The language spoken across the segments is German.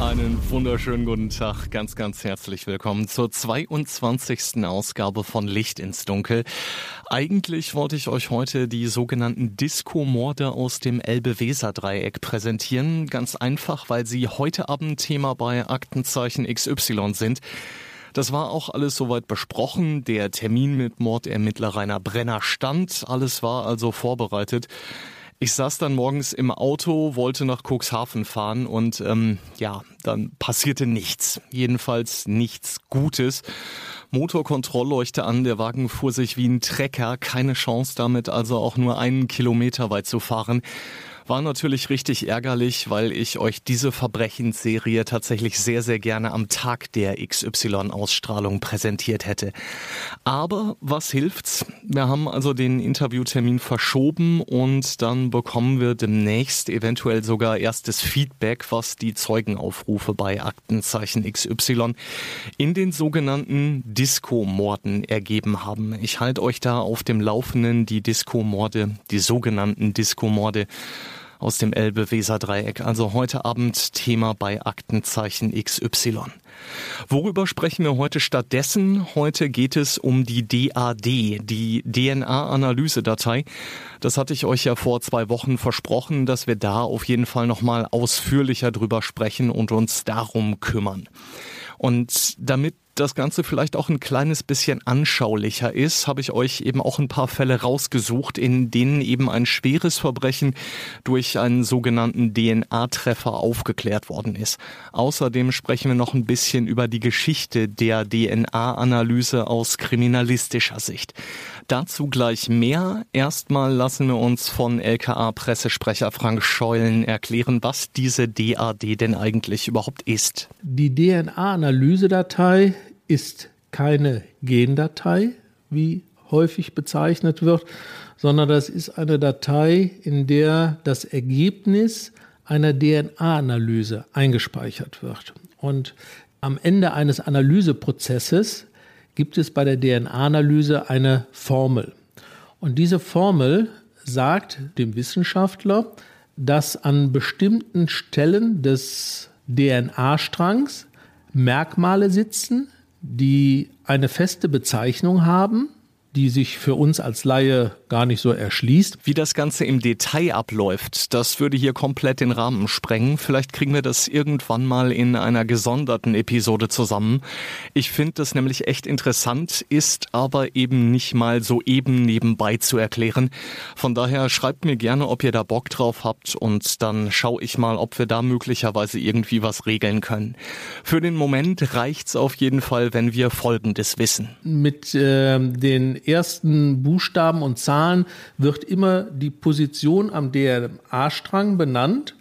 Einen wunderschönen guten Tag, ganz, ganz herzlich willkommen zur 22. Ausgabe von Licht ins Dunkel. Eigentlich wollte ich euch heute die sogenannten Disco-Morde aus dem Elbe-Weser-Dreieck präsentieren. Ganz einfach, weil sie heute Abend Thema bei Aktenzeichen XY sind. Das war auch alles soweit besprochen. Der Termin mit Mordermittler Rainer Brenner stand. Alles war also vorbereitet. Ich saß dann morgens im Auto, wollte nach Cuxhaven fahren und ähm, ja, dann passierte nichts. Jedenfalls nichts Gutes. Motorkontrollleuchte an, der Wagen fuhr sich wie ein Trecker, keine Chance damit also auch nur einen Kilometer weit zu fahren. War natürlich richtig ärgerlich, weil ich euch diese Verbrechensserie tatsächlich sehr, sehr gerne am Tag der XY-Ausstrahlung präsentiert hätte. Aber was hilft's? Wir haben also den Interviewtermin verschoben und dann bekommen wir demnächst eventuell sogar erstes Feedback, was die Zeugenaufrufe bei Aktenzeichen XY in den sogenannten Disco-Morden ergeben haben. Ich halte euch da auf dem Laufenden die Disco-Morde, die sogenannten Disco-Morde aus dem Elbe-Weser-Dreieck. Also heute Abend Thema bei Aktenzeichen XY. Worüber sprechen wir heute stattdessen? Heute geht es um die DAD, die DNA-Analyse-Datei. Das hatte ich euch ja vor zwei Wochen versprochen, dass wir da auf jeden Fall nochmal ausführlicher drüber sprechen und uns darum kümmern. Und damit das Ganze vielleicht auch ein kleines bisschen anschaulicher ist, habe ich euch eben auch ein paar Fälle rausgesucht, in denen eben ein schweres Verbrechen durch einen sogenannten DNA-Treffer aufgeklärt worden ist. Außerdem sprechen wir noch ein bisschen über die Geschichte der DNA-Analyse aus kriminalistischer Sicht. Dazu gleich mehr. Erstmal lassen wir uns von LKA-Pressesprecher Frank Scheulen erklären, was diese DAD denn eigentlich überhaupt ist. Die DNA-Analysedatei ist keine Gendatei, wie häufig bezeichnet wird, sondern das ist eine Datei, in der das Ergebnis einer DNA-Analyse eingespeichert wird. Und am Ende eines Analyseprozesses gibt es bei der DNA-Analyse eine Formel. Und diese Formel sagt dem Wissenschaftler, dass an bestimmten Stellen des DNA-Strangs Merkmale sitzen, die eine feste Bezeichnung haben, die sich für uns als Laie gar nicht so erschließt. Wie das Ganze im Detail abläuft, das würde hier komplett den Rahmen sprengen. Vielleicht kriegen wir das irgendwann mal in einer gesonderten Episode zusammen. Ich finde das nämlich echt interessant, ist aber eben nicht mal so eben nebenbei zu erklären. Von daher schreibt mir gerne, ob ihr da Bock drauf habt und dann schaue ich mal, ob wir da möglicherweise irgendwie was regeln können. Für den Moment reicht's auf jeden Fall, wenn wir Folgendes wissen. Mit äh, den ersten Buchstaben und Zahlen wird immer die Position am DNA-Strang benannt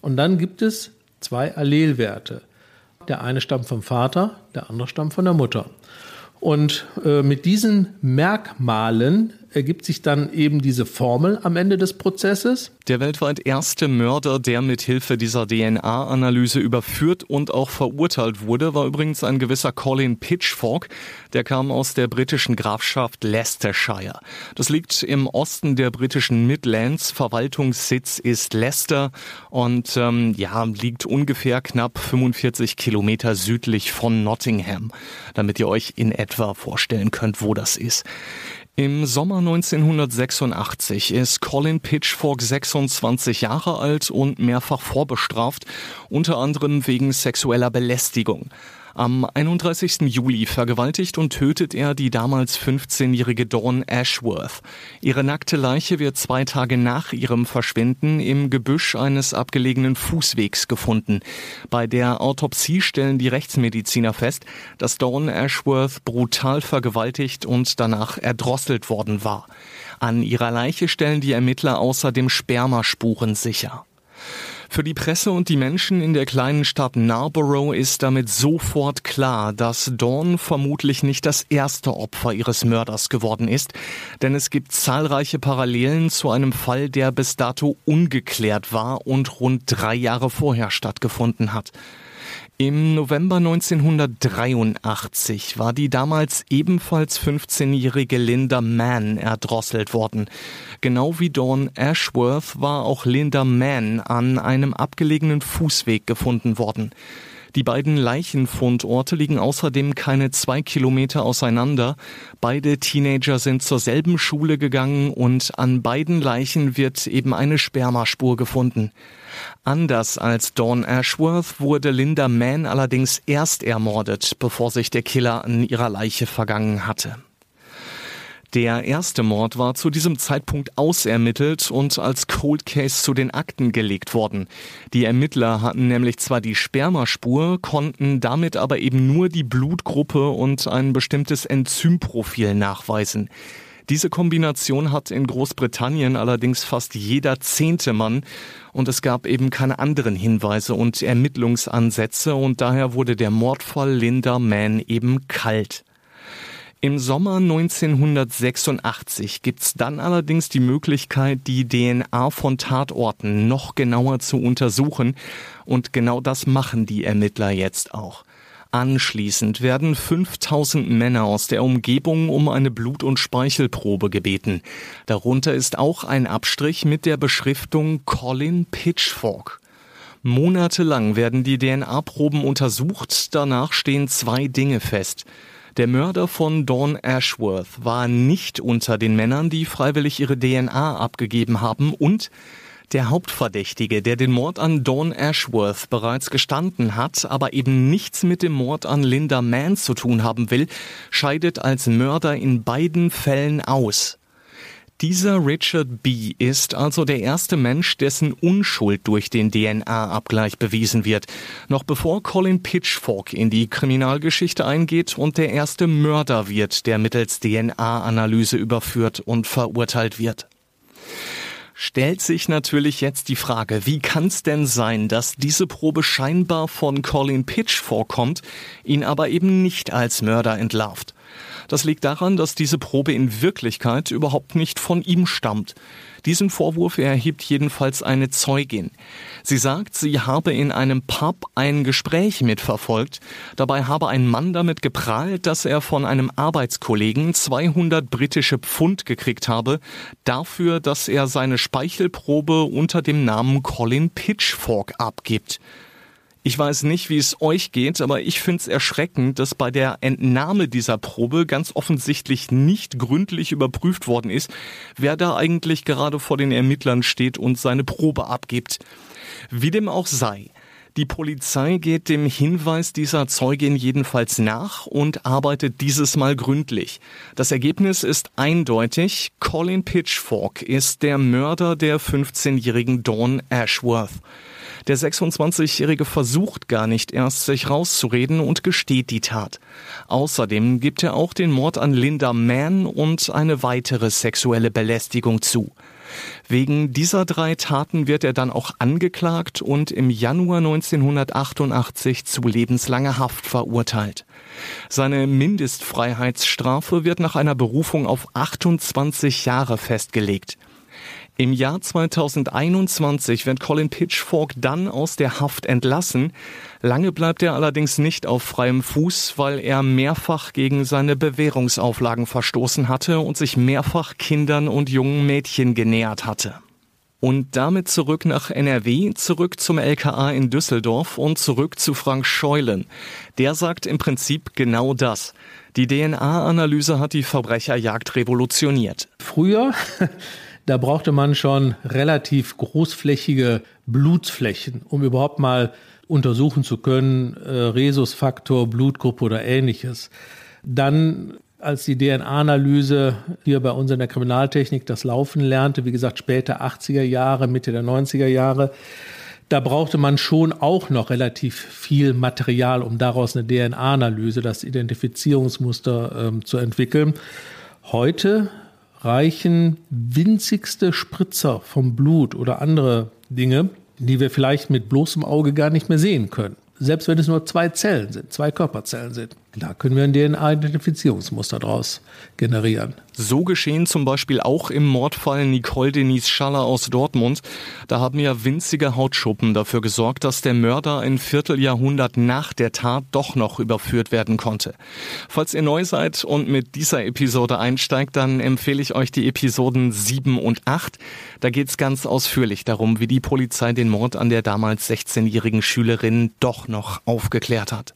und dann gibt es zwei Allelwerte. Der eine stammt vom Vater, der andere stammt von der Mutter. Und äh, mit diesen Merkmalen ergibt sich dann eben diese Formel am Ende des Prozesses. Der weltweit erste Mörder, der mit Hilfe dieser DNA-Analyse überführt und auch verurteilt wurde, war übrigens ein gewisser Colin Pitchfork. Der kam aus der britischen Grafschaft Leicestershire. Das liegt im Osten der britischen Midlands. Verwaltungssitz ist Leicester und ähm, ja liegt ungefähr knapp 45 Kilometer südlich von Nottingham, damit ihr euch in etwa vorstellen könnt, wo das ist. Im Sommer 1986 ist Colin Pitchfork 26 Jahre alt und mehrfach vorbestraft, unter anderem wegen sexueller Belästigung. Am 31. Juli vergewaltigt und tötet er die damals 15-jährige Dawn Ashworth. Ihre nackte Leiche wird zwei Tage nach ihrem Verschwinden im Gebüsch eines abgelegenen Fußwegs gefunden. Bei der Autopsie stellen die Rechtsmediziner fest, dass Dawn Ashworth brutal vergewaltigt und danach erdrosselt worden war. An ihrer Leiche stellen die Ermittler außerdem Spermaspuren sicher. Für die Presse und die Menschen in der kleinen Stadt Narborough ist damit sofort klar, dass Dawn vermutlich nicht das erste Opfer ihres Mörders geworden ist, denn es gibt zahlreiche Parallelen zu einem Fall, der bis dato ungeklärt war und rund drei Jahre vorher stattgefunden hat. Im November 1983 war die damals ebenfalls 15-jährige Linda Mann erdrosselt worden. Genau wie Dawn Ashworth war auch Linda Mann an einem abgelegenen Fußweg gefunden worden. Die beiden Leichenfundorte liegen außerdem keine zwei Kilometer auseinander. Beide Teenager sind zur selben Schule gegangen und an beiden Leichen wird eben eine Spermaspur gefunden. Anders als Dawn Ashworth wurde Linda Mann allerdings erst ermordet, bevor sich der Killer an ihrer Leiche vergangen hatte. Der erste Mord war zu diesem Zeitpunkt ausermittelt und als Cold Case zu den Akten gelegt worden. Die Ermittler hatten nämlich zwar die Spermaspur, konnten damit aber eben nur die Blutgruppe und ein bestimmtes Enzymprofil nachweisen. Diese Kombination hat in Großbritannien allerdings fast jeder zehnte Mann und es gab eben keine anderen Hinweise und Ermittlungsansätze und daher wurde der Mordfall Linda Mann eben kalt. Im Sommer 1986 gibt's dann allerdings die Möglichkeit, die DNA von Tatorten noch genauer zu untersuchen. Und genau das machen die Ermittler jetzt auch. Anschließend werden 5000 Männer aus der Umgebung um eine Blut- und Speichelprobe gebeten. Darunter ist auch ein Abstrich mit der Beschriftung Colin Pitchfork. Monatelang werden die DNA-Proben untersucht, danach stehen zwei Dinge fest. Der Mörder von Dawn Ashworth war nicht unter den Männern, die freiwillig ihre DNA abgegeben haben und der Hauptverdächtige, der den Mord an Dawn Ashworth bereits gestanden hat, aber eben nichts mit dem Mord an Linda Mann zu tun haben will, scheidet als Mörder in beiden Fällen aus. Dieser Richard B. ist also der erste Mensch, dessen Unschuld durch den DNA-Abgleich bewiesen wird, noch bevor Colin Pitchfork in die Kriminalgeschichte eingeht und der erste Mörder wird, der mittels DNA-Analyse überführt und verurteilt wird stellt sich natürlich jetzt die Frage, wie kann es denn sein, dass diese Probe scheinbar von Colin Pitch vorkommt, ihn aber eben nicht als Mörder entlarvt? Das liegt daran, dass diese Probe in Wirklichkeit überhaupt nicht von ihm stammt. Diesen Vorwurf erhebt jedenfalls eine Zeugin. Sie sagt, sie habe in einem Pub ein Gespräch mitverfolgt. Dabei habe ein Mann damit geprahlt, dass er von einem Arbeitskollegen 200 britische Pfund gekriegt habe, dafür, dass er seine Speichelprobe unter dem Namen Colin Pitchfork abgibt. Ich weiß nicht, wie es euch geht, aber ich finde es erschreckend, dass bei der Entnahme dieser Probe ganz offensichtlich nicht gründlich überprüft worden ist, wer da eigentlich gerade vor den Ermittlern steht und seine Probe abgibt. Wie dem auch sei. Die Polizei geht dem Hinweis dieser Zeugin jedenfalls nach und arbeitet dieses Mal gründlich. Das Ergebnis ist eindeutig. Colin Pitchfork ist der Mörder der 15-jährigen Dawn Ashworth. Der 26-Jährige versucht gar nicht erst, sich rauszureden und gesteht die Tat. Außerdem gibt er auch den Mord an Linda Mann und eine weitere sexuelle Belästigung zu. Wegen dieser drei Taten wird er dann auch angeklagt und im Januar 1988 zu lebenslanger Haft verurteilt. Seine Mindestfreiheitsstrafe wird nach einer Berufung auf 28 Jahre festgelegt. Im Jahr 2021 wird Colin Pitchfork dann aus der Haft entlassen. Lange bleibt er allerdings nicht auf freiem Fuß, weil er mehrfach gegen seine Bewährungsauflagen verstoßen hatte und sich mehrfach Kindern und jungen Mädchen genähert hatte. Und damit zurück nach NRW, zurück zum LKA in Düsseldorf und zurück zu Frank Scheulen. Der sagt im Prinzip genau das. Die DNA-Analyse hat die Verbrecherjagd revolutioniert. Früher da brauchte man schon relativ großflächige Blutflächen, um überhaupt mal untersuchen zu können, äh, Rhesusfaktor, Blutgruppe oder ähnliches. Dann als die DNA-Analyse hier bei uns in der Kriminaltechnik das Laufen lernte, wie gesagt später 80er Jahre, Mitte der 90er Jahre, da brauchte man schon auch noch relativ viel Material, um daraus eine DNA-Analyse, das Identifizierungsmuster ähm, zu entwickeln. Heute reichen winzigste Spritzer vom Blut oder andere Dinge die wir vielleicht mit bloßem Auge gar nicht mehr sehen können. Selbst wenn es nur zwei Zellen sind, zwei Körperzellen sind. Da können wir ein DNA-Identifizierungsmuster daraus generieren. So geschehen zum Beispiel auch im Mordfall Nicole Denise Schaller aus Dortmund. Da haben ja winzige Hautschuppen dafür gesorgt, dass der Mörder ein Vierteljahrhundert nach der Tat doch noch überführt werden konnte. Falls ihr neu seid und mit dieser Episode einsteigt, dann empfehle ich euch die Episoden 7 und 8. Da geht es ganz ausführlich darum, wie die Polizei den Mord an der damals 16-jährigen Schülerin doch noch aufgeklärt hat.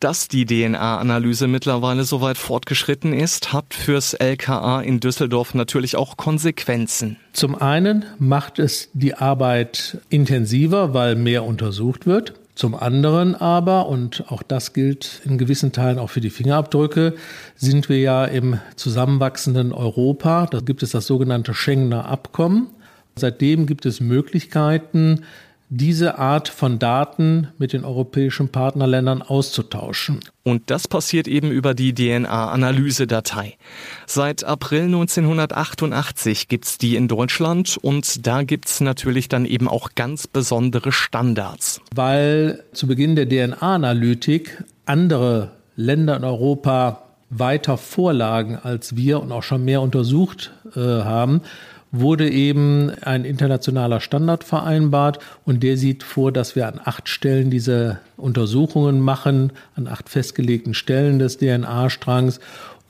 Dass die DNA-Analyse mittlerweile so weit fortgeschritten ist, hat fürs LKA in Düsseldorf natürlich auch Konsequenzen. Zum einen macht es die Arbeit intensiver, weil mehr untersucht wird. Zum anderen aber, und auch das gilt in gewissen Teilen auch für die Fingerabdrücke, sind wir ja im zusammenwachsenden Europa. Da gibt es das sogenannte Schengener Abkommen. Seitdem gibt es Möglichkeiten, diese Art von Daten mit den europäischen Partnerländern auszutauschen. Und das passiert eben über die DNA-Analyse-Datei. Seit April 1988 gibt's die in Deutschland und da gibt's natürlich dann eben auch ganz besondere Standards. Weil zu Beginn der DNA-Analytik andere Länder in Europa weiter vorlagen als wir und auch schon mehr untersucht äh, haben, wurde eben ein internationaler Standard vereinbart und der sieht vor, dass wir an acht Stellen diese Untersuchungen machen, an acht festgelegten Stellen des DNA-Strangs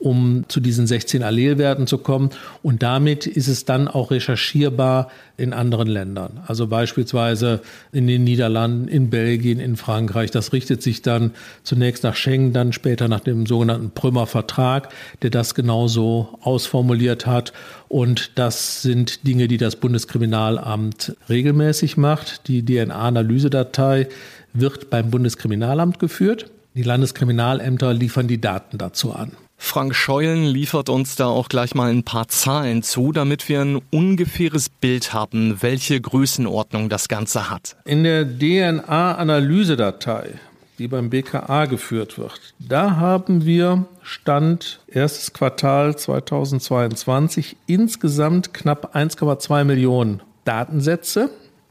um zu diesen 16 Allelwerten zu kommen. Und damit ist es dann auch recherchierbar in anderen Ländern. Also beispielsweise in den Niederlanden, in Belgien, in Frankreich. Das richtet sich dann zunächst nach Schengen, dann später nach dem sogenannten Prümer Vertrag, der das genauso ausformuliert hat. Und das sind Dinge, die das Bundeskriminalamt regelmäßig macht. Die DNA-Analysedatei wird beim Bundeskriminalamt geführt. Die Landeskriminalämter liefern die Daten dazu an. Frank Scheulen liefert uns da auch gleich mal ein paar Zahlen zu, damit wir ein ungefähres Bild haben, welche Größenordnung das Ganze hat. In der DNA-Analysedatei, die beim BKA geführt wird, da haben wir Stand erstes Quartal 2022 insgesamt knapp 1,2 Millionen Datensätze.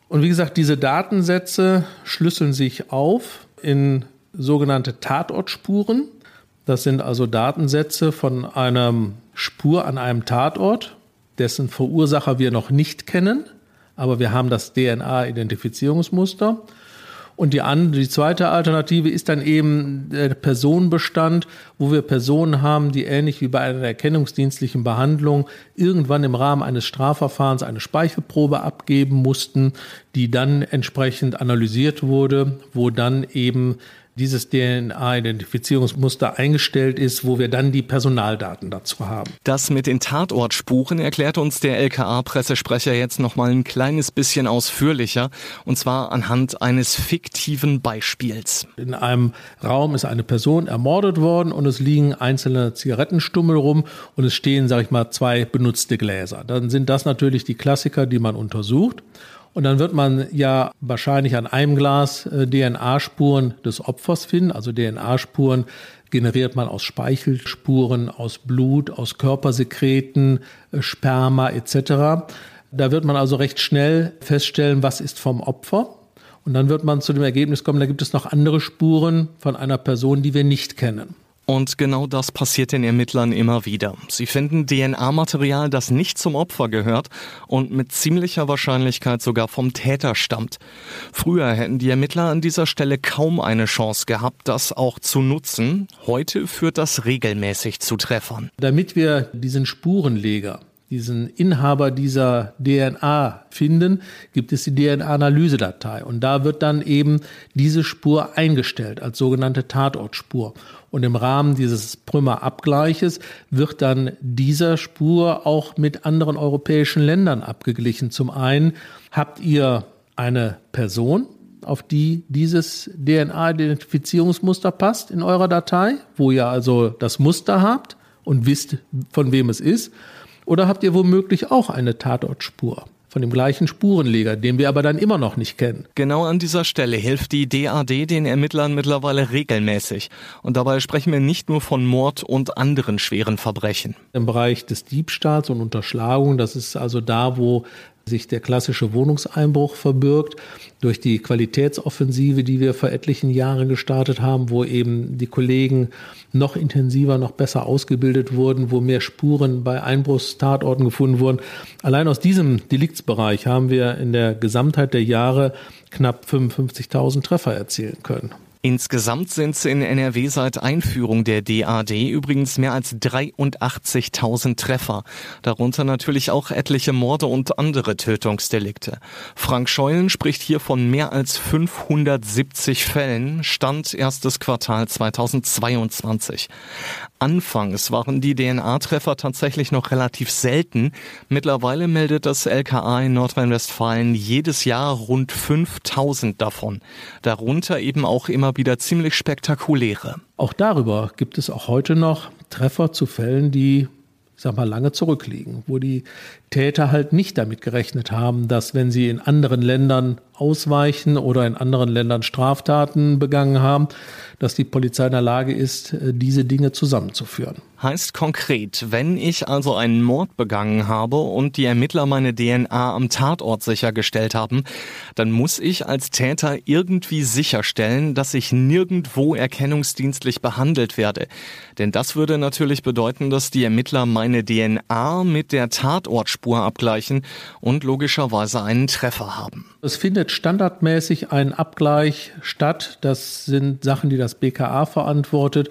Und wie gesagt, diese Datensätze schlüsseln sich auf in sogenannte Tatortspuren. Das sind also Datensätze von einer Spur an einem Tatort, dessen Verursacher wir noch nicht kennen, aber wir haben das DNA-Identifizierungsmuster. Und die, andere, die zweite Alternative ist dann eben der Personenbestand, wo wir Personen haben, die ähnlich wie bei einer erkennungsdienstlichen Behandlung irgendwann im Rahmen eines Strafverfahrens eine Speichelprobe abgeben mussten, die dann entsprechend analysiert wurde, wo dann eben dieses DNA-Identifizierungsmuster eingestellt ist, wo wir dann die Personaldaten dazu haben. Das mit den Tatortspuren erklärt uns der LKA-Pressesprecher jetzt noch mal ein kleines bisschen ausführlicher, und zwar anhand eines fiktiven Beispiels. In einem Raum ist eine Person ermordet worden und es liegen einzelne Zigarettenstummel rum und es stehen, sage ich mal, zwei benutzte Gläser. Dann sind das natürlich die Klassiker, die man untersucht. Und dann wird man ja wahrscheinlich an einem Glas äh, DNA-Spuren des Opfers finden. Also DNA-Spuren generiert man aus Speichelspuren, aus Blut, aus Körpersekreten, äh, Sperma etc. Da wird man also recht schnell feststellen, was ist vom Opfer. Und dann wird man zu dem Ergebnis kommen, da gibt es noch andere Spuren von einer Person, die wir nicht kennen. Und genau das passiert den Ermittlern immer wieder. Sie finden DNA-Material, das nicht zum Opfer gehört und mit ziemlicher Wahrscheinlichkeit sogar vom Täter stammt. Früher hätten die Ermittler an dieser Stelle kaum eine Chance gehabt, das auch zu nutzen. Heute führt das regelmäßig zu Treffern. Damit wir diesen Spurenleger diesen Inhaber dieser DNA finden, gibt es die DNA-Analysedatei. Und da wird dann eben diese Spur eingestellt als sogenannte Tatortspur. Und im Rahmen dieses Prümer-Abgleiches wird dann dieser Spur auch mit anderen europäischen Ländern abgeglichen. Zum einen habt ihr eine Person, auf die dieses DNA-Identifizierungsmuster passt in eurer Datei, wo ihr also das Muster habt und wisst, von wem es ist. Oder habt ihr womöglich auch eine Tatortspur? von dem gleichen Spurenleger, den wir aber dann immer noch nicht kennen. Genau an dieser Stelle hilft die DAD den Ermittlern mittlerweile regelmäßig. Und dabei sprechen wir nicht nur von Mord und anderen schweren Verbrechen. Im Bereich des Diebstahls und Unterschlagung, das ist also da, wo sich der klassische Wohnungseinbruch verbirgt, durch die Qualitätsoffensive, die wir vor etlichen Jahren gestartet haben, wo eben die Kollegen noch intensiver, noch besser ausgebildet wurden, wo mehr Spuren bei Einbruchstatorten gefunden wurden. Allein aus diesem Deliktsbereich haben wir in der Gesamtheit der Jahre knapp 55.000 Treffer erzielen können. Insgesamt sind es in NRW seit Einführung der DAD übrigens mehr als 83.000 Treffer. Darunter natürlich auch etliche Morde und andere Tötungsdelikte. Frank Scheulen spricht hier von mehr als 570 Fällen, Stand erstes Quartal 2022. Anfangs waren die DNA-Treffer tatsächlich noch relativ selten. Mittlerweile meldet das LKA in Nordrhein-Westfalen jedes Jahr rund 5000 davon. Darunter eben auch immer wieder ziemlich spektakuläre. Auch darüber gibt es auch heute noch Treffer zu Fällen, die ich sag mal, lange zurückliegen, wo die Täter halt nicht damit gerechnet haben, dass wenn sie in anderen Ländern ausweichen oder in anderen Ländern Straftaten begangen haben, dass die Polizei in der Lage ist, äh, diese Dinge zusammenzuführen. Heißt konkret, wenn ich also einen Mord begangen habe und die Ermittler meine DNA am Tatort sichergestellt haben, dann muss ich als Täter irgendwie sicherstellen, dass ich nirgendwo erkennungsdienstlich behandelt werde. Denn das würde natürlich bedeuten, dass die Ermittler meine DNA mit der Tatortspur abgleichen und logischerweise einen Treffer haben. Es findet standardmäßig ein Abgleich statt. Das sind Sachen, die das BKA verantwortet.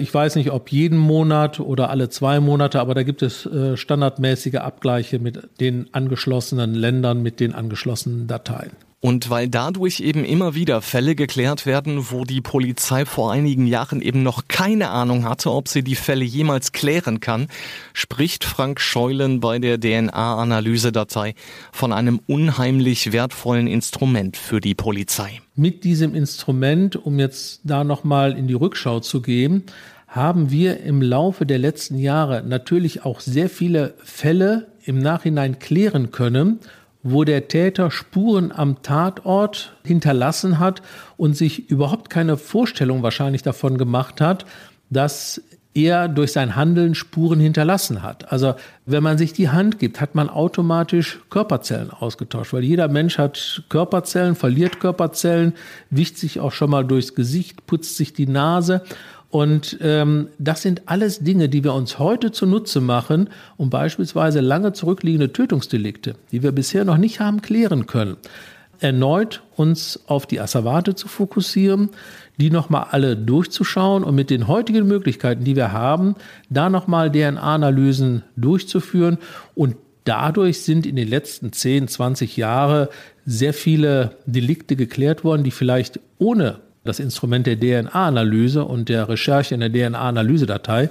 Ich weiß nicht, ob jeden Monat oder alle zwei Monate, aber da gibt es äh, standardmäßige Abgleiche mit den angeschlossenen Ländern, mit den angeschlossenen Dateien. Und weil dadurch eben immer wieder Fälle geklärt werden, wo die Polizei vor einigen Jahren eben noch keine Ahnung hatte, ob sie die Fälle jemals klären kann, spricht Frank Scheulen bei der DNA-Analysedatei von einem unheimlich wertvollen Instrument für die Polizei. Mit diesem Instrument, um jetzt da nochmal in die Rückschau zu gehen, haben wir im Laufe der letzten Jahre natürlich auch sehr viele Fälle im Nachhinein klären können wo der Täter Spuren am Tatort hinterlassen hat und sich überhaupt keine Vorstellung wahrscheinlich davon gemacht hat, dass er durch sein Handeln Spuren hinterlassen hat. Also wenn man sich die Hand gibt, hat man automatisch Körperzellen ausgetauscht, weil jeder Mensch hat Körperzellen, verliert Körperzellen, wicht sich auch schon mal durchs Gesicht, putzt sich die Nase und ähm, das sind alles Dinge, die wir uns heute zunutze machen, um beispielsweise lange zurückliegende Tötungsdelikte, die wir bisher noch nicht haben klären können, erneut uns auf die Asservate zu fokussieren, die nochmal alle durchzuschauen und mit den heutigen Möglichkeiten, die wir haben, da nochmal DNA-Analysen durchzuführen. Und dadurch sind in den letzten 10, 20 Jahren sehr viele Delikte geklärt worden, die vielleicht ohne das Instrument der DNA-Analyse und der Recherche in der DNA-Analysedatei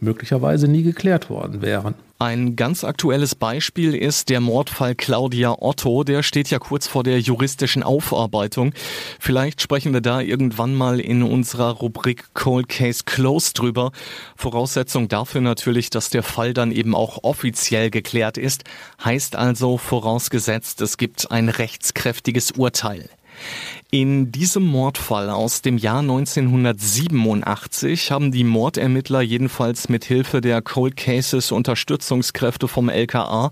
möglicherweise nie geklärt worden wären. Ein ganz aktuelles Beispiel ist der Mordfall Claudia Otto. Der steht ja kurz vor der juristischen Aufarbeitung. Vielleicht sprechen wir da irgendwann mal in unserer Rubrik Cold Case Closed drüber. Voraussetzung dafür natürlich, dass der Fall dann eben auch offiziell geklärt ist. Heißt also vorausgesetzt, es gibt ein rechtskräftiges Urteil. In diesem Mordfall aus dem Jahr 1987 haben die Mordermittler jedenfalls mit Hilfe der Cold Cases Unterstützungskräfte vom LKA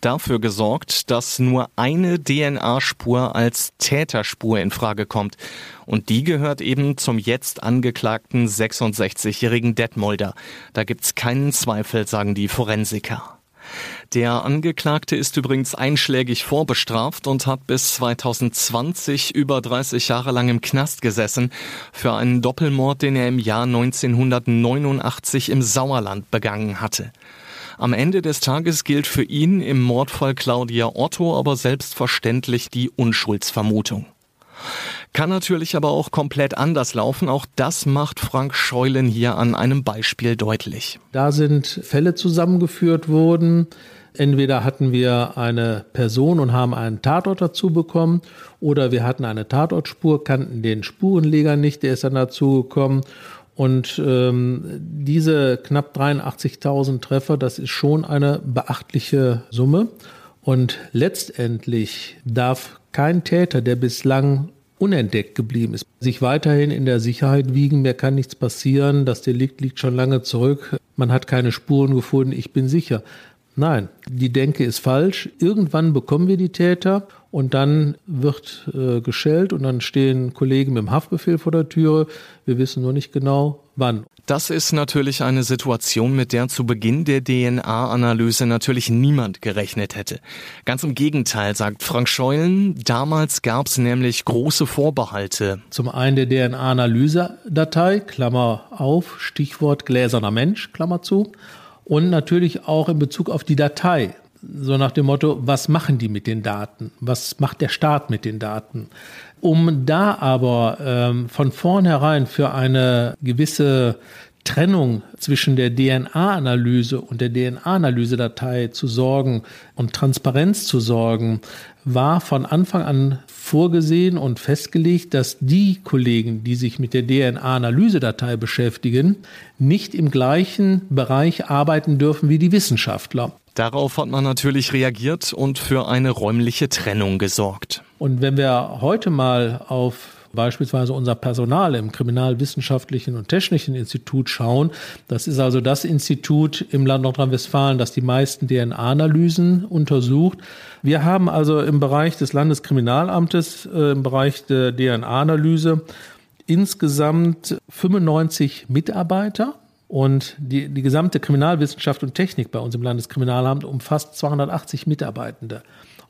dafür gesorgt, dass nur eine DNA-Spur als Täterspur in Frage kommt. Und die gehört eben zum jetzt angeklagten 66-jährigen Detmolder. Da gibt's keinen Zweifel, sagen die Forensiker. Der Angeklagte ist übrigens einschlägig vorbestraft und hat bis 2020 über 30 Jahre lang im Knast gesessen für einen Doppelmord, den er im Jahr 1989 im Sauerland begangen hatte. Am Ende des Tages gilt für ihn im Mordfall Claudia Otto aber selbstverständlich die Unschuldsvermutung. Kann natürlich aber auch komplett anders laufen. Auch das macht Frank Scheulen hier an einem Beispiel deutlich. Da sind Fälle zusammengeführt worden, Entweder hatten wir eine Person und haben einen Tatort dazu bekommen oder wir hatten eine Tatortspur, kannten den Spurenleger nicht, der ist dann dazu gekommen. Und ähm, diese knapp 83.000 Treffer, das ist schon eine beachtliche Summe. Und letztendlich darf kein Täter, der bislang unentdeckt geblieben ist, sich weiterhin in der Sicherheit wiegen. Mir kann nichts passieren. Das Delikt liegt schon lange zurück. Man hat keine Spuren gefunden. Ich bin sicher. Nein, die Denke ist falsch. Irgendwann bekommen wir die Täter und dann wird äh, geschellt und dann stehen Kollegen mit dem Haftbefehl vor der Türe. Wir wissen nur nicht genau, wann. Das ist natürlich eine Situation, mit der zu Beginn der DNA-Analyse natürlich niemand gerechnet hätte. Ganz im Gegenteil, sagt Frank Scheulen, damals gab es nämlich große Vorbehalte. Zum einen der DNA-Analyse-Datei, Klammer auf, Stichwort gläserner Mensch, Klammer zu und natürlich auch in Bezug auf die Datei. So nach dem Motto, was machen die mit den Daten? Was macht der Staat mit den Daten? Um da aber ähm, von vornherein für eine gewisse Trennung zwischen der DNA-Analyse und der DNA-Analyse-Datei zu sorgen und Transparenz zu sorgen, war von Anfang an vorgesehen und festgelegt, dass die Kollegen, die sich mit der DNA-Analyse-Datei beschäftigen, nicht im gleichen Bereich arbeiten dürfen wie die Wissenschaftler. Darauf hat man natürlich reagiert und für eine räumliche Trennung gesorgt. Und wenn wir heute mal auf beispielsweise unser Personal im Kriminalwissenschaftlichen und Technischen Institut schauen. Das ist also das Institut im Land Nordrhein-Westfalen, das die meisten DNA-Analysen untersucht. Wir haben also im Bereich des Landeskriminalamtes, äh, im Bereich der DNA-Analyse insgesamt 95 Mitarbeiter. Und die, die gesamte Kriminalwissenschaft und Technik bei uns im Landeskriminalamt umfasst 280 Mitarbeitende.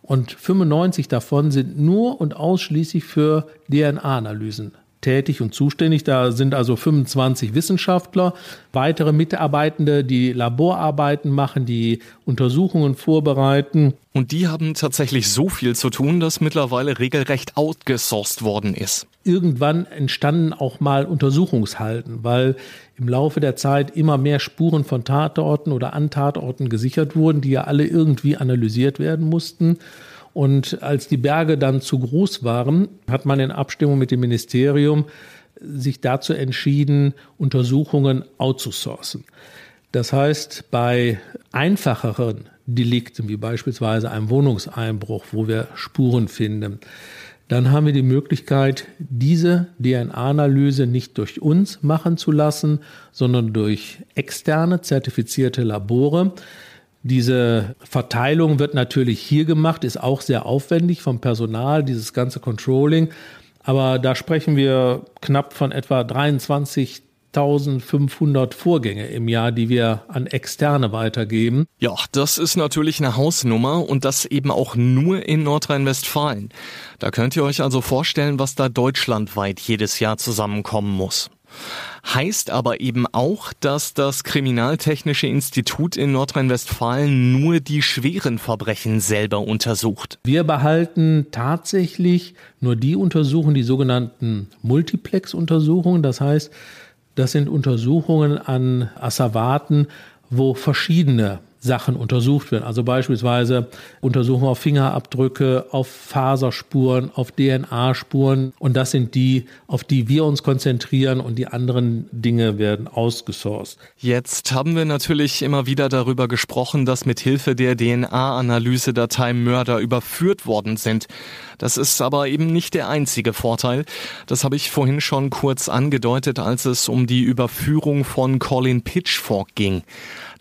Und 95 davon sind nur und ausschließlich für DNA-Analysen tätig und zuständig. Da sind also 25 Wissenschaftler, weitere Mitarbeitende, die Laborarbeiten machen, die Untersuchungen vorbereiten. Und die haben tatsächlich so viel zu tun, dass mittlerweile regelrecht outgesourced worden ist. Irgendwann entstanden auch mal Untersuchungshalten, weil im Laufe der Zeit immer mehr Spuren von Tatorten oder an Tatorten gesichert wurden, die ja alle irgendwie analysiert werden mussten. Und als die Berge dann zu groß waren, hat man in Abstimmung mit dem Ministerium sich dazu entschieden, Untersuchungen outzusourcen. Das heißt, bei einfacheren Delikten, wie beispielsweise einem Wohnungseinbruch, wo wir Spuren finden, dann haben wir die Möglichkeit, diese DNA-Analyse nicht durch uns machen zu lassen, sondern durch externe zertifizierte Labore. Diese Verteilung wird natürlich hier gemacht, ist auch sehr aufwendig vom Personal, dieses ganze Controlling. Aber da sprechen wir knapp von etwa 23 1500 Vorgänge im Jahr, die wir an Externe weitergeben. Ja, das ist natürlich eine Hausnummer und das eben auch nur in Nordrhein-Westfalen. Da könnt ihr euch also vorstellen, was da deutschlandweit jedes Jahr zusammenkommen muss. Heißt aber eben auch, dass das Kriminaltechnische Institut in Nordrhein-Westfalen nur die schweren Verbrechen selber untersucht. Wir behalten tatsächlich nur die Untersuchungen, die sogenannten Multiplex-Untersuchungen. Das heißt, das sind Untersuchungen an Asservaten, wo verschiedene Sachen untersucht werden. Also beispielsweise Untersuchungen auf Fingerabdrücke, auf Faserspuren, auf DNA-Spuren. Und das sind die, auf die wir uns konzentrieren und die anderen Dinge werden ausgesourced. Jetzt haben wir natürlich immer wieder darüber gesprochen, dass mit Hilfe der DNA-Analyse-Datei Mörder überführt worden sind. Das ist aber eben nicht der einzige Vorteil. Das habe ich vorhin schon kurz angedeutet, als es um die Überführung von Colin Pitchfork ging.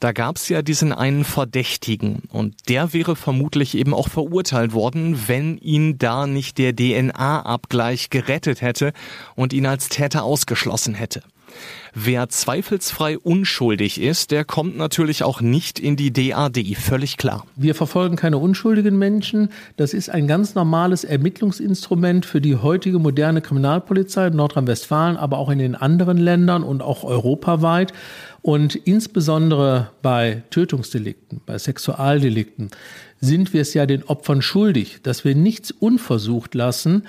Da gab es ja diesen einen Verdächtigen und der wäre vermutlich eben auch verurteilt worden, wenn ihn da nicht der DNA-Abgleich gerettet hätte und ihn als Täter ausgeschlossen hätte. Wer zweifelsfrei unschuldig ist, der kommt natürlich auch nicht in die DAD, völlig klar. Wir verfolgen keine unschuldigen Menschen. Das ist ein ganz normales Ermittlungsinstrument für die heutige moderne Kriminalpolizei in Nordrhein-Westfalen, aber auch in den anderen Ländern und auch europaweit. Und insbesondere bei Tötungsdelikten, bei Sexualdelikten sind wir es ja den Opfern schuldig, dass wir nichts unversucht lassen,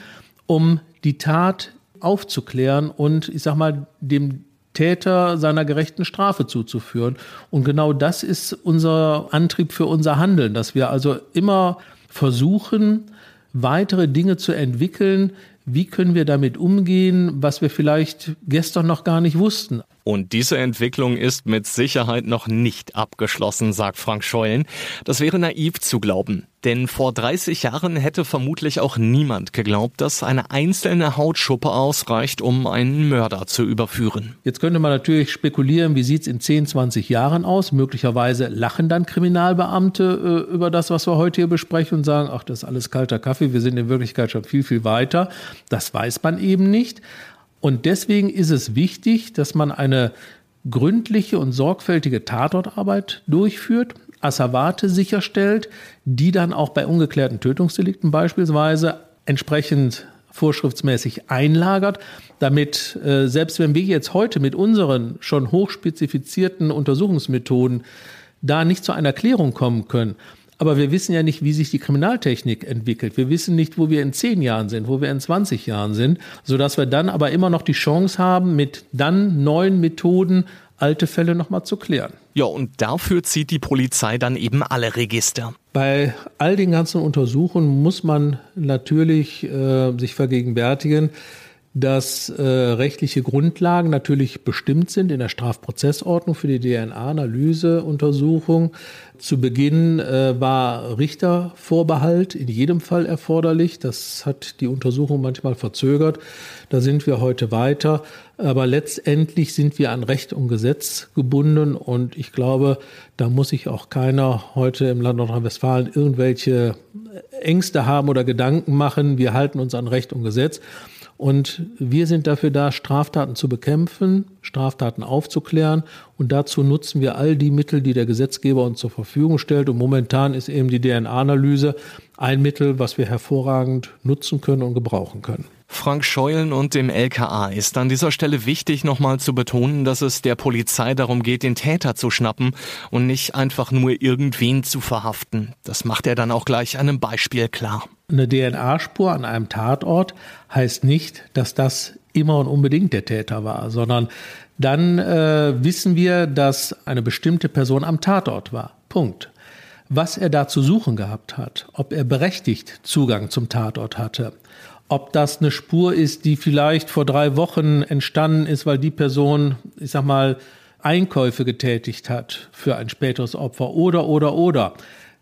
um die Tat aufzuklären und ich sag mal dem Täter seiner gerechten Strafe zuzuführen. Und genau das ist unser Antrieb für unser Handeln, dass wir also immer versuchen, weitere Dinge zu entwickeln. Wie können wir damit umgehen, was wir vielleicht gestern noch gar nicht wussten? Und diese Entwicklung ist mit Sicherheit noch nicht abgeschlossen, sagt Frank Scheulen. Das wäre naiv zu glauben. Denn vor 30 Jahren hätte vermutlich auch niemand geglaubt, dass eine einzelne Hautschuppe ausreicht, um einen Mörder zu überführen. Jetzt könnte man natürlich spekulieren, wie sieht es in 10, 20 Jahren aus? Möglicherweise lachen dann Kriminalbeamte äh, über das, was wir heute hier besprechen und sagen, ach, das ist alles kalter Kaffee, wir sind in Wirklichkeit schon viel, viel weiter. Das weiß man eben nicht. Und deswegen ist es wichtig, dass man eine gründliche und sorgfältige Tatortarbeit durchführt, Asservate sicherstellt, die dann auch bei ungeklärten Tötungsdelikten beispielsweise entsprechend vorschriftsmäßig einlagert, damit äh, selbst wenn wir jetzt heute mit unseren schon hochspezifizierten Untersuchungsmethoden da nicht zu einer Klärung kommen können, aber wir wissen ja nicht, wie sich die Kriminaltechnik entwickelt. Wir wissen nicht, wo wir in zehn Jahren sind, wo wir in 20 Jahren sind, sodass wir dann aber immer noch die Chance haben, mit dann neuen Methoden alte Fälle nochmal zu klären. Ja, und dafür zieht die Polizei dann eben alle Register. Bei all den ganzen Untersuchungen muss man natürlich äh, sich vergegenwärtigen, dass äh, rechtliche Grundlagen natürlich bestimmt sind in der Strafprozessordnung für die DNA-Analyseuntersuchung. Zu Beginn äh, war Richtervorbehalt in jedem Fall erforderlich. Das hat die Untersuchung manchmal verzögert. Da sind wir heute weiter. Aber letztendlich sind wir an Recht und Gesetz gebunden. Und ich glaube, da muss sich auch keiner heute im Land Nordrhein-Westfalen irgendwelche Ängste haben oder Gedanken machen. Wir halten uns an Recht und Gesetz. Und wir sind dafür da, Straftaten zu bekämpfen, Straftaten aufzuklären. Und dazu nutzen wir all die Mittel, die der Gesetzgeber uns zur Verfügung stellt. Und momentan ist eben die DNA-Analyse ein Mittel, was wir hervorragend nutzen können und gebrauchen können. Frank Scheulen und dem LKA ist an dieser Stelle wichtig, nochmal zu betonen, dass es der Polizei darum geht, den Täter zu schnappen und nicht einfach nur irgendwen zu verhaften. Das macht er dann auch gleich einem Beispiel klar. Eine DNA-Spur an einem Tatort heißt nicht, dass das immer und unbedingt der Täter war, sondern dann äh, wissen wir, dass eine bestimmte Person am Tatort war. Punkt. Was er da zu suchen gehabt hat, ob er berechtigt Zugang zum Tatort hatte, ob das eine Spur ist, die vielleicht vor drei Wochen entstanden ist, weil die Person, ich sag mal, Einkäufe getätigt hat für ein späteres Opfer oder, oder, oder.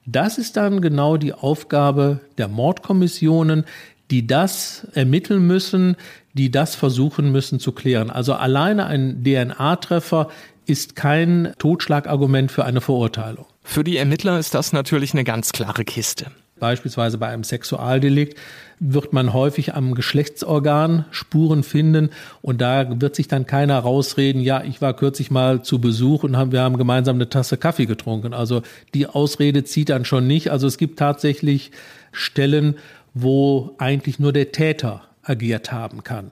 Das ist dann genau die Aufgabe der Mordkommissionen, die das ermitteln müssen, die das versuchen müssen zu klären. Also alleine ein DNA-Treffer ist kein Totschlagargument für eine Verurteilung. Für die Ermittler ist das natürlich eine ganz klare Kiste. Beispielsweise bei einem Sexualdelikt wird man häufig am Geschlechtsorgan Spuren finden und da wird sich dann keiner rausreden, ja, ich war kürzlich mal zu Besuch und haben, wir haben gemeinsam eine Tasse Kaffee getrunken. Also die Ausrede zieht dann schon nicht. Also es gibt tatsächlich Stellen, wo eigentlich nur der Täter agiert haben kann.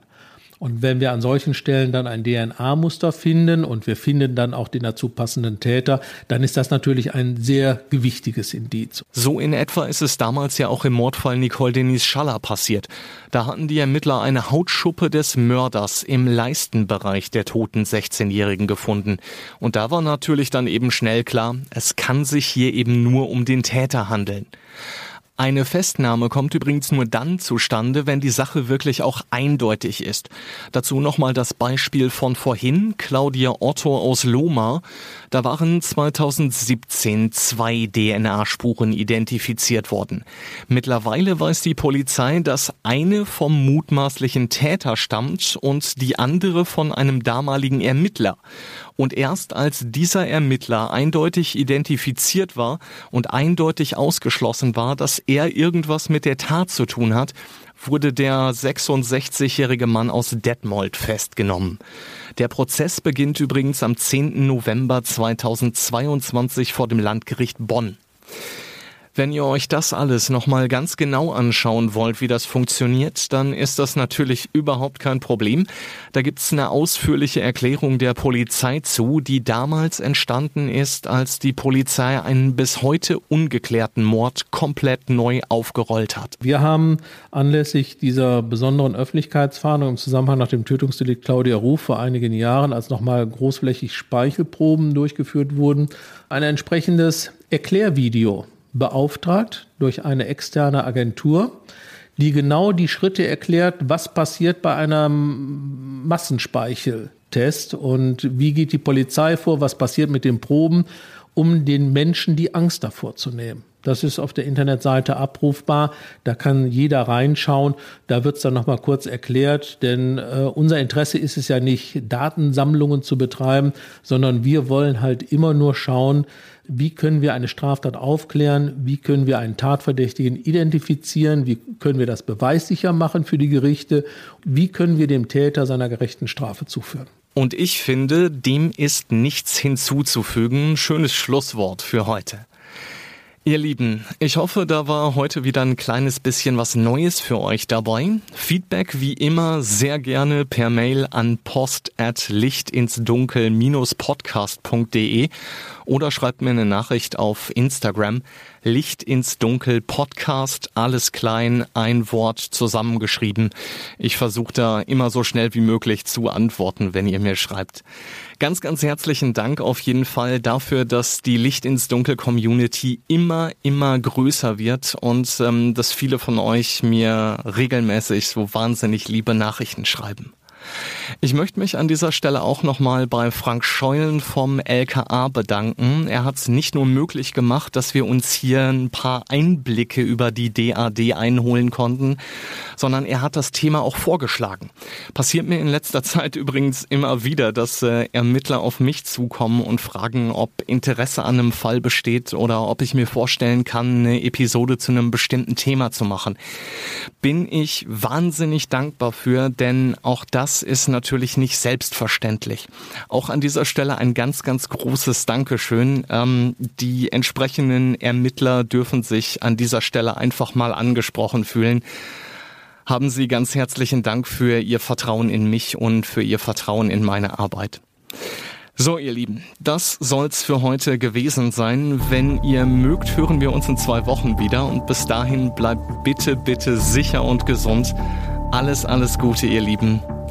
Und wenn wir an solchen Stellen dann ein DNA-Muster finden und wir finden dann auch den dazu passenden Täter, dann ist das natürlich ein sehr gewichtiges Indiz. So in etwa ist es damals ja auch im Mordfall Nicole Denise Schaller passiert. Da hatten die Ermittler eine Hautschuppe des Mörders im Leistenbereich der toten 16-Jährigen gefunden. Und da war natürlich dann eben schnell klar, es kann sich hier eben nur um den Täter handeln. Eine Festnahme kommt übrigens nur dann zustande, wenn die Sache wirklich auch eindeutig ist. Dazu nochmal das Beispiel von vorhin, Claudia Otto aus Loma. Da waren 2017 zwei DNA-Spuren identifiziert worden. Mittlerweile weiß die Polizei, dass eine vom mutmaßlichen Täter stammt und die andere von einem damaligen Ermittler. Und erst als dieser Ermittler eindeutig identifiziert war und eindeutig ausgeschlossen war, dass er irgendwas mit der Tat zu tun hat, wurde der 66-jährige Mann aus Detmold festgenommen. Der Prozess beginnt übrigens am 10. November 2022 vor dem Landgericht Bonn. Wenn ihr euch das alles nochmal ganz genau anschauen wollt, wie das funktioniert, dann ist das natürlich überhaupt kein Problem. Da gibt's eine ausführliche Erklärung der Polizei zu, die damals entstanden ist, als die Polizei einen bis heute ungeklärten Mord komplett neu aufgerollt hat. Wir haben anlässlich dieser besonderen Öffentlichkeitsfahndung im Zusammenhang nach dem Tötungsdelikt Claudia Ruf vor einigen Jahren, als nochmal großflächig Speichelproben durchgeführt wurden, ein entsprechendes Erklärvideo beauftragt durch eine externe Agentur, die genau die Schritte erklärt, was passiert bei einem Massenspeicheltest und wie geht die Polizei vor, was passiert mit den Proben um den Menschen die Angst davor zu nehmen. Das ist auf der Internetseite abrufbar. Da kann jeder reinschauen. Da wird es dann nochmal kurz erklärt. Denn äh, unser Interesse ist es ja nicht, Datensammlungen zu betreiben, sondern wir wollen halt immer nur schauen, wie können wir eine Straftat aufklären, wie können wir einen Tatverdächtigen identifizieren, wie können wir das beweissicher machen für die Gerichte, wie können wir dem Täter seiner gerechten Strafe zuführen. Und ich finde, dem ist nichts hinzuzufügen. Schönes Schlusswort für heute. Ihr Lieben, ich hoffe, da war heute wieder ein kleines bisschen was Neues für euch dabei. Feedback wie immer sehr gerne per Mail an post at lichtinsdunkel-podcast.de oder schreibt mir eine Nachricht auf Instagram. Licht ins Dunkel Podcast, alles klein, ein Wort zusammengeschrieben. Ich versuche da immer so schnell wie möglich zu antworten, wenn ihr mir schreibt. Ganz, ganz herzlichen Dank auf jeden Fall dafür, dass die Licht ins Dunkel Community immer, immer größer wird und ähm, dass viele von euch mir regelmäßig so wahnsinnig liebe Nachrichten schreiben. Ich möchte mich an dieser Stelle auch nochmal bei Frank Scheulen vom LKA bedanken. Er hat es nicht nur möglich gemacht, dass wir uns hier ein paar Einblicke über die DAD einholen konnten, sondern er hat das Thema auch vorgeschlagen. Passiert mir in letzter Zeit übrigens immer wieder, dass äh, Ermittler auf mich zukommen und fragen, ob Interesse an einem Fall besteht oder ob ich mir vorstellen kann, eine Episode zu einem bestimmten Thema zu machen. Bin ich wahnsinnig dankbar für, denn auch das ist natürlich nicht selbstverständlich. Auch an dieser Stelle ein ganz, ganz großes Dankeschön. Ähm, die entsprechenden Ermittler dürfen sich an dieser Stelle einfach mal angesprochen fühlen haben Sie ganz herzlichen Dank für Ihr Vertrauen in mich und für Ihr Vertrauen in meine Arbeit. So, ihr Lieben, das soll's für heute gewesen sein. Wenn ihr mögt, hören wir uns in zwei Wochen wieder und bis dahin bleibt bitte, bitte sicher und gesund. Alles, alles Gute, ihr Lieben.